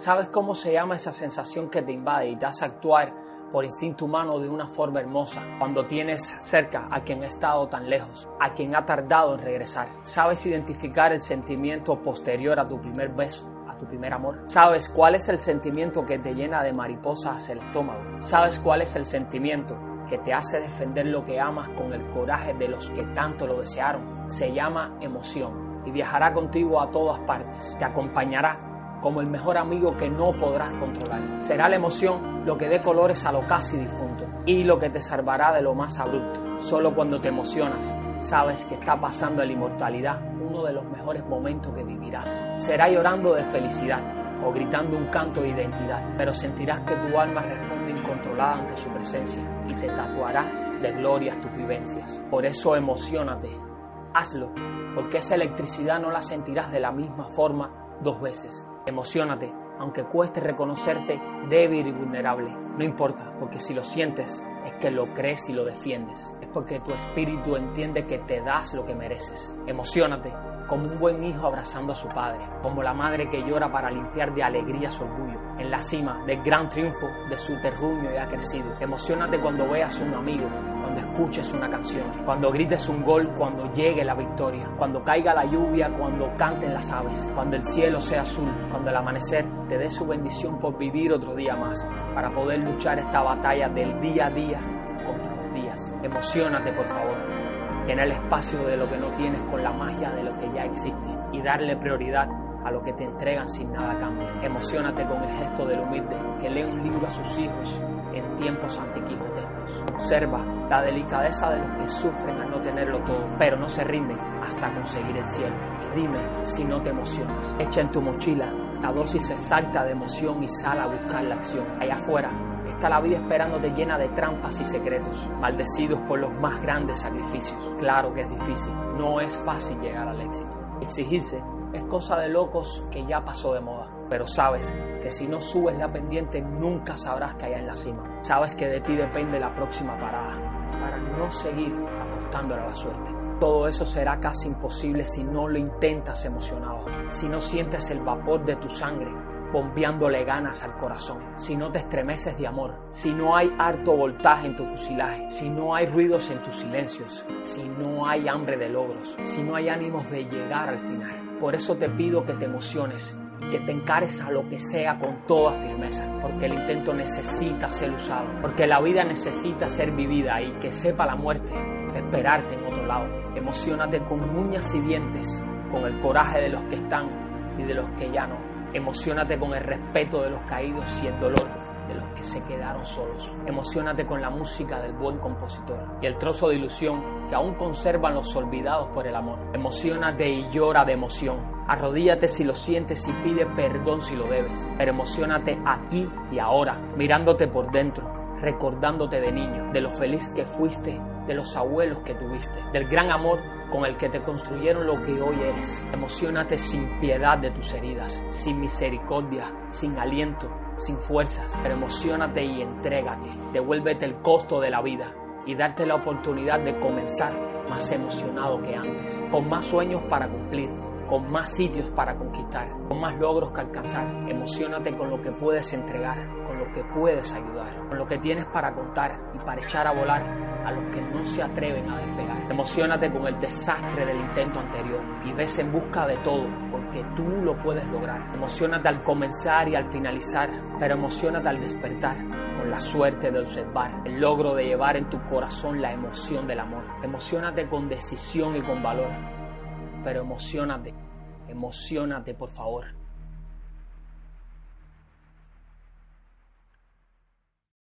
¿Sabes cómo se llama esa sensación que te invade y te hace actuar por instinto humano de una forma hermosa cuando tienes cerca a quien ha estado tan lejos, a quien ha tardado en regresar? ¿Sabes identificar el sentimiento posterior a tu primer beso? tu primer amor. ¿Sabes cuál es el sentimiento que te llena de mariposas hacia el estómago? ¿Sabes cuál es el sentimiento que te hace defender lo que amas con el coraje de los que tanto lo desearon? Se llama emoción y viajará contigo a todas partes. Te acompañará como el mejor amigo que no podrás controlar. Será la emoción lo que dé colores a lo casi difunto y lo que te salvará de lo más abrupto. Solo cuando te emocionas sabes que está pasando a la inmortalidad uno de los mejores momentos que vivirás. Será llorando de felicidad o gritando un canto de identidad, pero sentirás que tu alma responde incontrolada ante su presencia y te tatuará de glorias tus vivencias. Por eso emocionate, hazlo, porque esa electricidad no la sentirás de la misma forma dos veces. Emocionate, aunque cueste reconocerte débil y vulnerable. No importa, porque si lo sientes, es que lo crees y lo defiendes. Es porque tu espíritu entiende que te das lo que mereces. Emocionate, como un buen hijo abrazando a su padre, como la madre que llora para limpiar de alegría su orgullo, en la cima del gran triunfo de su terruño y ha crecido. Emocionate cuando veas a un amigo cuando escuches una canción, cuando grites un gol, cuando llegue la victoria, cuando caiga la lluvia, cuando canten las aves, cuando el cielo sea azul, cuando el amanecer te dé su bendición por vivir otro día más, para poder luchar esta batalla del día a día contra los días. Emocionate, por favor. Llena el espacio de lo que no tienes con la magia de lo que ya existe y darle prioridad a lo que te entregan sin nada a cambio. Emocionate con el gesto del humilde que lee un libro a sus hijos en tiempos antiquijotescos. Observa la delicadeza de los que sufren al no tenerlo todo, pero no se rinden hasta conseguir el cielo. Y dime si no te emocionas. Echa en tu mochila la dosis exacta de emoción y sal a buscar la acción. Allá afuera está la vida esperándote llena de trampas y secretos, maldecidos por los más grandes sacrificios. Claro que es difícil, no es fácil llegar al éxito. Exigirse es cosa de locos que ya pasó de moda. Pero sabes que si no subes la pendiente nunca sabrás que hay en la cima. Sabes que de ti depende la próxima parada para no seguir apostando a la suerte. Todo eso será casi imposible si no lo intentas emocionado, si no sientes el vapor de tu sangre bombeándole ganas al corazón, si no te estremeces de amor, si no hay harto voltaje en tu fusilaje, si no hay ruidos en tus silencios, si no hay hambre de logros, si no hay ánimos de llegar al final. Por eso te pido que te emociones que te encares a lo que sea con toda firmeza, porque el intento necesita ser usado, porque la vida necesita ser vivida y que sepa la muerte esperarte en otro lado. Emocionate con uñas y dientes, con el coraje de los que están y de los que ya no. Emocionate con el respeto de los caídos y el dolor de los que se quedaron solos. Emocionate con la música del buen compositor y el trozo de ilusión que aún conservan los olvidados por el amor. Emocionate y llora de emoción Arrodíllate si lo sientes y pide perdón si lo debes. Pero emocionate aquí y ahora, mirándote por dentro, recordándote de niño, de lo feliz que fuiste, de los abuelos que tuviste, del gran amor con el que te construyeron lo que hoy eres. Emocionate sin piedad de tus heridas, sin misericordia, sin aliento, sin fuerzas. Pero emocionate y entrégate. Devuélvete el costo de la vida y darte la oportunidad de comenzar más emocionado que antes, con más sueños para cumplir con más sitios para conquistar, con más logros que alcanzar. Emocionate con lo que puedes entregar, con lo que puedes ayudar, con lo que tienes para contar y para echar a volar a los que no se atreven a despegar. Emocionate con el desastre del intento anterior y ves en busca de todo, porque tú lo puedes lograr. Emocionate al comenzar y al finalizar, pero emocionate al despertar con la suerte de observar el logro de llevar en tu corazón la emoción del amor. Emocionate con decisión y con valor pero emocionate, emocionate por favor.